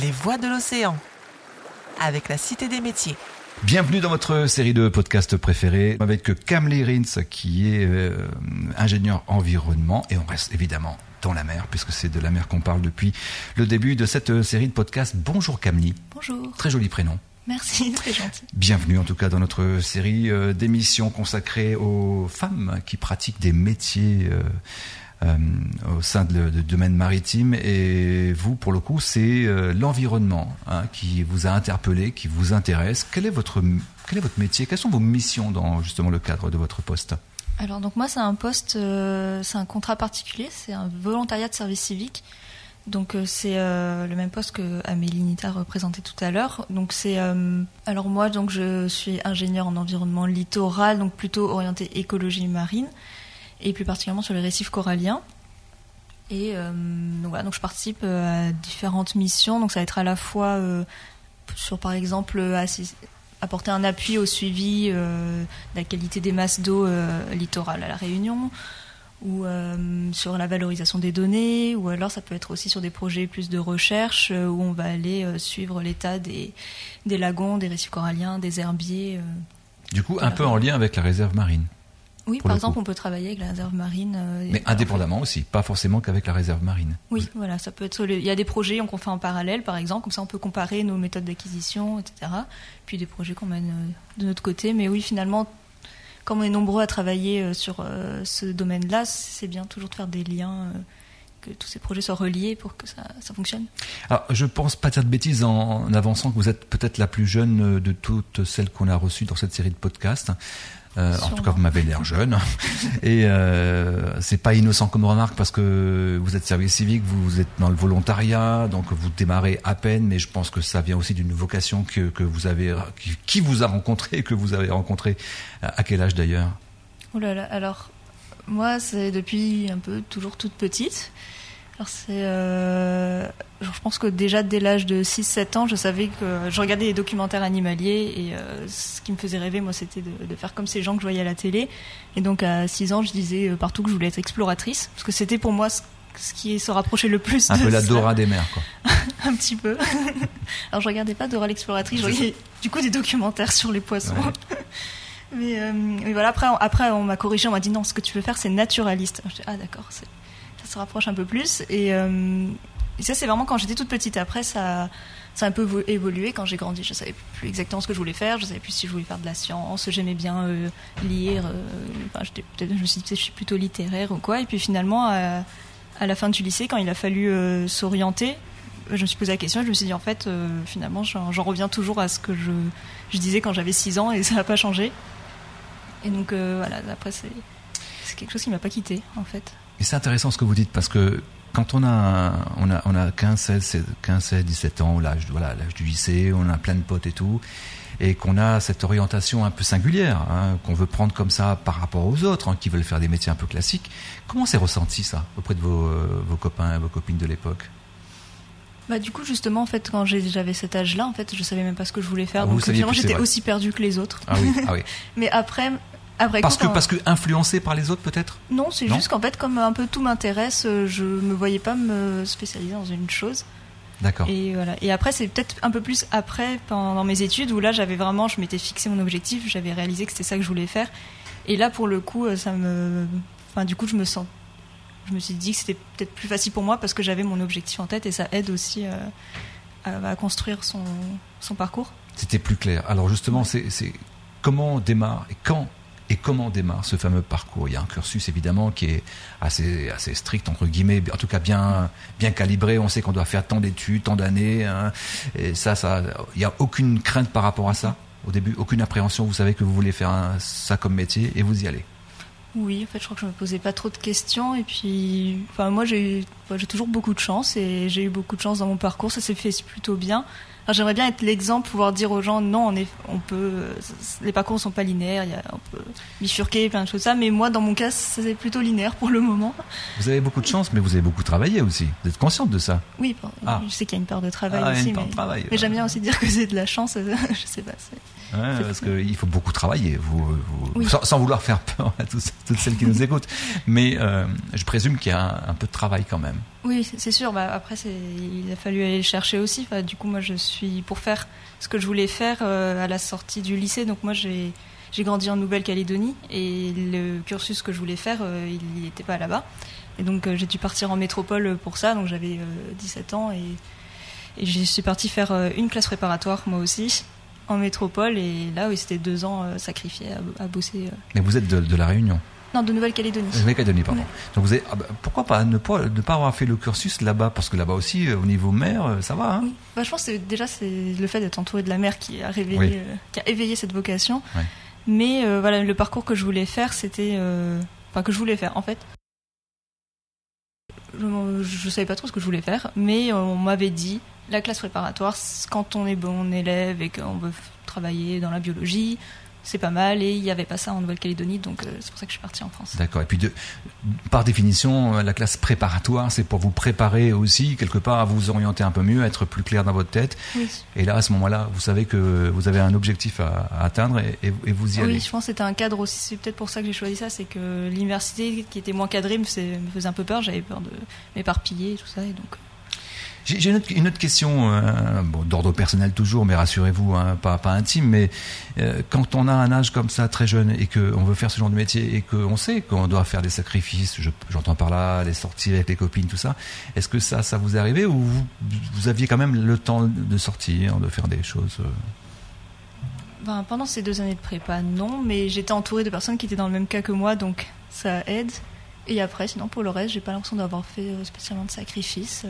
Les voix de l'océan, avec la Cité des métiers. Bienvenue dans votre série de podcasts préférés avec Kamli Rins qui est euh, ingénieur environnement et on reste évidemment dans la mer puisque c'est de la mer qu'on parle depuis le début de cette série de podcasts. Bonjour Kamli. Bonjour. Très joli prénom. Merci, très gentil. Bienvenue en tout cas dans notre série euh, d'émissions consacrées aux femmes qui pratiquent des métiers euh, au sein de, de, domaine maritime. Et vous, pour le coup, c'est euh, l'environnement hein, qui vous a interpellé, qui vous intéresse. Quel est votre quel est votre métier? Quelles sont vos missions dans justement le cadre de votre poste? Alors donc moi, c'est un poste, euh, c'est un contrat particulier, c'est un volontariat de service civique. Donc c'est euh, le même poste que Amélie Nita représentait tout à l'heure. Donc c'est euh, alors moi donc je suis ingénieure en environnement littoral, donc plutôt orienté écologie marine et plus particulièrement sur les récifs coralliens. Et euh, donc, voilà, donc je participe à différentes missions. Donc ça va être à la fois euh, sur par exemple assis- apporter un appui au suivi euh, de la qualité des masses d'eau euh, littorales à la Réunion ou euh, sur la valorisation des données, ou alors ça peut être aussi sur des projets plus de recherche euh, où on va aller euh, suivre l'état des, des lagons, des récifs coralliens, des herbiers. euh. Du coup, un peu en lien avec la réserve marine, Oui, par le exemple, coup. on peut travailler avec la réserve marine. euh, mais indépendamment aussi, pas forcément qu'avec la réserve marine. Oui, voilà, ça peut être. Il y a des projets qu'on fait en parallèle, par exemple, comme ça on peut comparer nos méthodes d'acquisition, etc. Puis des projets qu'on mène euh, de notre côté. Mais oui, finalement, comme on est nombreux à travailler euh, sur ce domaine-là, c'est bien toujours de faire des liens, que tous ces projets soient reliés pour que ça, ça fonctionne. Alors, je pense pas dire de bêtises en, en avançant que vous êtes peut-être la plus jeune euh, de toutes celles qu'on a reçues dans cette série de podcasts. Euh, en tout cas, vous m'avez l'air jeune. Et euh, c'est pas innocent comme remarque parce que vous êtes service civique, vous êtes dans le volontariat, donc vous démarrez à peine. Mais je pense que ça vient aussi d'une vocation que, que vous avez, qui, qui vous a rencontré, que vous avez rencontré. À à quel âge d'ailleurs? Oh là là, alors, moi, c'est depuis un peu toujours toute petite. Alors, c'est. euh, je pense que déjà dès l'âge de 6-7 ans, je savais que. Je regardais des documentaires animaliers et euh, ce qui me faisait rêver, moi, c'était de, de faire comme ces gens que je voyais à la télé. Et donc, à 6 ans, je disais euh, partout que je voulais être exploratrice. Parce que c'était pour moi ce, ce qui se rapprochait le plus Un de peu la. Dora des mers, quoi. Un petit peu. Alors, je regardais pas Dora l'exploratrice, je Je regardais du coup des documentaires sur les poissons. Ouais. Mais, euh, mais voilà, après, on- après, on m'a corrigé, on m'a dit non, ce que tu veux faire, c'est naturaliste. J'ai dit, ah, d'accord, ça se rapproche un peu plus. Et, euh, et ça, c'est vraiment quand j'étais toute petite. Après, ça, ça a un peu vo- évolué. Quand j'ai grandi, je savais plus exactement ce que je voulais faire. Je savais plus si je voulais faire de la science. J'aimais bien euh, lire. enfin, je me suis dit, je suis plutôt littéraire ou quoi. Et puis finalement, à, la fin du lycée, quand il a fallu s'orienter, je me suis posé la question et je me suis dit, en fait, finalement, j'en reviens toujours à ce que je, je disais quand j'avais 6 ans et ça n'a pas changé. Et donc, euh, voilà, après, c'est quelque chose qui m'a pas quitté, en fait. Et c'est intéressant ce que vous dites parce que quand on a, on a, on a 15, 16, 15, 16, 17 ans, l'âge, voilà, du lycée, on a plein de potes et tout, et qu'on a cette orientation un peu singulière, hein, qu'on veut prendre comme ça par rapport aux autres, hein, qui veulent faire des métiers un peu classiques. Comment c'est ressenti ça auprès de vos, euh, vos copains et vos copines de l'époque? Bah, du coup, justement, en fait, quand j'avais cet âge-là, en fait, je savais même pas ce que je voulais faire. Ah, donc, finalement, j'étais aussi perdue que les autres. Ah oui, ah oui. Mais après, après Parce coup, que, parce que influencé par les autres peut-être? Non, c'est juste qu'en fait, comme un peu tout m'intéresse, euh, je me voyais pas me spécialiser dans une chose. D'accord. Et voilà. Et après, c'est peut-être un peu plus après, pendant mes études, où là, j'avais vraiment, je m'étais fixé mon objectif, j'avais réalisé que c'était ça que je voulais faire. Et là, pour le coup, euh, ça me, enfin, du coup, je me sens, je me suis dit que c'était peut-être plus facile pour moi parce que j'avais mon objectif en tête et ça aide aussi euh, à, à construire son, son parcours. C'était plus clair. Alors justement, c'est c'est comment on démarre et quand et comment démarre ce fameux parcours? Il y a un cursus évidemment qui est assez assez strict entre guillemets, en tout cas bien bien calibré. On sait qu'on doit faire tant d'études, tant d'années, hein. et ça, ça, il y a aucune crainte par rapport à ça au début, aucune appréhension? Vous savez que vous voulez faire un- ça comme métier et vous y allez? Oui, en fait, je crois que je me posais pas trop de questions. Et puis, enfin, moi, j'ai j'ai toujours beaucoup de chance et j'ai eu beaucoup de chance dans mon parcours. Ça s'est fait plutôt bien. Alors, j'aimerais bien être l'exemple, pouvoir dire aux gens, non, on, est, on peut, les parcours ne sont pas linéaires, y a, on peut bifurquer, plein de choses ça. Mais moi, dans mon cas, c'est plutôt linéaire pour le moment. Vous avez beaucoup de chance, mais vous avez beaucoup travaillé aussi. Vous êtes consciente de ça? Oui, bon, Ah. je sais qu'il y a une part de travail Ah, aussi, mais, ouais. j'aime bien aussi dire que c'est de la chance. je sais pas. Hein, parce qu'il faut beaucoup travailler, vous, vous- Oui. sans, sans vouloir faire peur à tous- toutes celles qui nous écoutent. Mais euh, je présume qu'il y a un, un peu de travail quand même. Oui, c'est- sûr. Bah, après, il a fallu aller le chercher aussi. Enfin, du coup, moi, je suis pour faire ce que je voulais faire euh, à la sortie du lycée. Donc, moi, j'ai grandi en Nouvelle-Calédonie et le cursus que je voulais faire, euh, il n'était pas là-bas. Et donc, euh, j'ai dû partir en métropole pour ça. Donc, j'avais euh, 17 ans et, et je suis partie faire une classe préparatoire, moi aussi, en métropole. Et là, oui, c'était deux ans euh, sacrifiés à, à bosser. euh. Mais vous êtes de, de la Réunion, Non, de Nouvelle-Calédonie. de Nouvelle-Calédonie, pardon. Donc vous avez, ah bah, pourquoi pas ne pas ne pas avoir fait le cursus là-bas, parce que là-bas aussi, euh, au niveau mer, ça va. Hein Oui. Bah, je pense que c'est- déjà c'est le fait d'être entouré de la mer qui a réveillé, Oui. euh, qui a éveillé cette vocation. Mais euh, voilà, le parcours que je voulais faire, c'était, euh, enfin que je voulais faire en fait. Je, je savais pas trop ce que je voulais faire, mais on m'avait dit la classe préparatoire, quand on est bon élève et qu'on veut travailler dans la biologie, c'est pas mal. Et il y avait pas ça en Nouvelle-Calédonie, donc euh, c'est pour ça que je suis partie en France. D'accord. Et puis, de, par définition, euh, la classe préparatoire, c'est pour vous préparer aussi quelque part à vous orienter un peu mieux, à être plus clair dans votre tête. Oui. Et là, à ce moment-là, vous savez que vous avez un objectif à, à atteindre et, et- et vous y allez. Oui, je pense que c'était un cadre aussi. C'est peut-être pour ça que j'ai choisi ça, c'est que l'université qui était moins cadrée me, faisait- me faisait un peu peur. J'avais peur de m'éparpiller et tout ça. Et donc, J'ai une autre, question, euh, d'ordre personnel toujours, mais rassurez-vous, hein, pas, intime, mais euh, quand on a un âge comme ça, très jeune, et qu'on veut faire ce genre de métier, et qu'on sait qu'on doit faire des sacrifices, je- j'entends par là les sorties avec les copines, tout ça, est-ce que ça, ça vous est arrivé, ou vous, aviez quand même le temps de sortir, de faire des choses euh, ben, pendant ces deux années de prépa, non, mais j'étais entourée de personnes qui étaient dans le même cas que moi, donc ça aide. Et après, sinon pour le reste, j'ai pas l'impression d'avoir fait spécialement de sacrifices.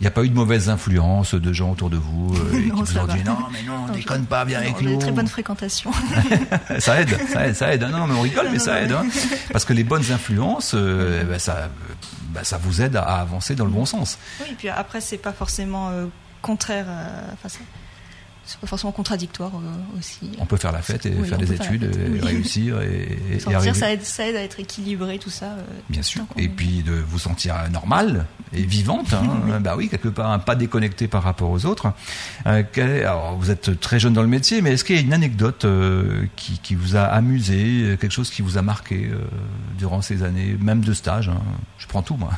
Il n'y a pas eu de mauvaise influence de gens autour de vous euh, Non, qui vous ont dit non, mais non, Non, déconne pas, viens Non, avec nous. une très bonne fréquentation. ça aide, ça aide, ça aide. Non, mais on rigole, mais ça aide. hein. Parce que les bonnes influences, euh, ça, euh, ben, ça vous aide à avancer dans le bon sens. oui, et puis après, c'est pas forcément euh, contraire. à- Enfin, c'est- pas forcément contradictoire euh, aussi. On peut faire la fête et Oui, faire des études, fête, et oui. réussir et, et arriver. ça aide, ça aide à être équilibré, tout ça. euh, Bien sûr. Et puis de vous sentir normale et vivante. Hein. bah oui, quelque part, pas déconnecté par rapport aux autres. Euh, alors, vous êtes très jeune dans le métier, mais est-ce qu'il y a une anecdote qui, qui vous a amusé, quelque chose qui vous a marqué durant ces années, même de stage hein? Je prends tout, moi.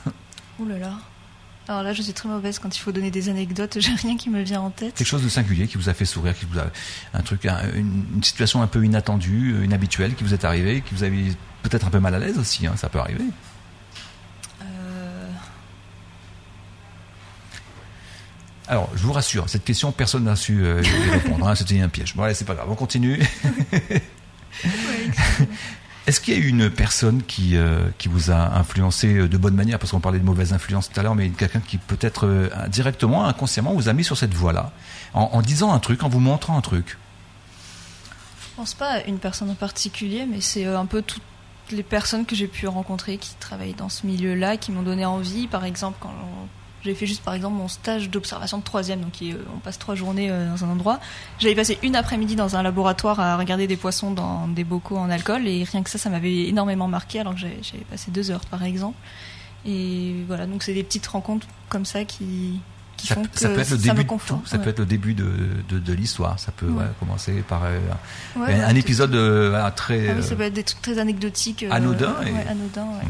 Ouh là là. Alors là, je suis très mauvaise quand il faut donner des anecdotes. J'ai rien qui me vient en tête. Quelque chose de singulier qui vous a fait sourire, qui vous a un truc, un- une, une situation un peu inattendue, inhabituelle qui vous est arrivée, qui vous avez peut-être un peu mal à l'aise aussi. Hein, ça peut arriver. Euh, Alors, je vous rassure, cette question, personne n'a su euh, y répondre. hein, C'était un piège. Bon, allez, c'est pas grave, on continue. Est-ce qu'il y a eu une personne qui, euh, qui vous a influencé euh, de bonne manière, parce qu'on parlait de mauvaise influence tout à l'heure, mais quelqu'un qui peut-être euh, directement, inconsciemment, vous a mis sur cette voie-là, en, disant un truc, en vous montrant un truc? Je pense pas à une personne en particulier, mais c'est un peu toutes les personnes que j'ai pu rencontrer qui travaillent dans ce milieu-là, qui m'ont donné envie. Par exemple, quand j'ai fait juste par exemple mon stage d'observation de troisième, donc est- on passe trois journées euh, dans un endroit. J'avais passé une après-midi dans un laboratoire à regarder des poissons dans des bocaux en alcool, et rien que ça, ça m'avait énormément marqué, alors que j'avais j'avais passé deux heures par exemple. Et voilà, donc c'est des petites rencontres comme ça qui, qui ça, font ça que peut être le ça début me de tout, ça peut être le début de, de, de l'histoire. Ça peut Ouais. ouais, commencer par euh, un, épisode euh, très. Ah oui, ça euh, peut être des trucs très anecdotiques. euh, Anodin et- ouais, anodin, ouais.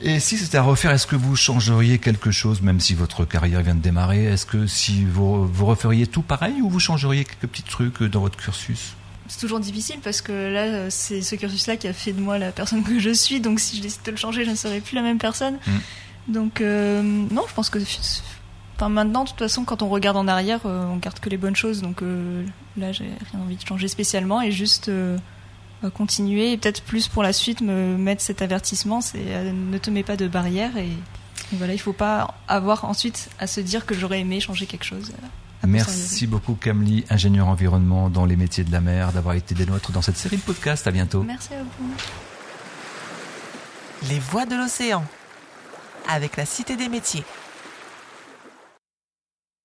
Et si c'était à refaire, est-ce que vous changeriez quelque chose, même si votre carrière vient de démarrer? Est-ce que si vous, vous referiez tout pareil ou vous changeriez quelques petits trucs dans votre cursus? C'est toujours difficile parce que là, euh, c'est ce cursus-là qui a fait de moi la personne que je suis. Donc si je décide de le changer, je ne serai plus la même personne. Mm. Donc euh, non, je pense que enfin, maintenant, de toute façon, quand on regarde en arrière, euh, on garde que les bonnes choses. Donc euh, là, j'ai rien envie de changer spécialement et juste euh, euh, continuer et peut-être plus pour la suite me mettre cet avertissement, c'est euh, ne te mets pas de barrière et, et voilà, il faut pas avoir ensuite à se dire que j'aurais aimé changer quelque chose. euh, Merci beaucoup Camly, ingénieur environnement dans les métiers de la mer, d'avoir été des nôtres dans cette série de podcasts. À bientôt. Merci à vous. Les voix de l'océan. Avec la Cité des métiers.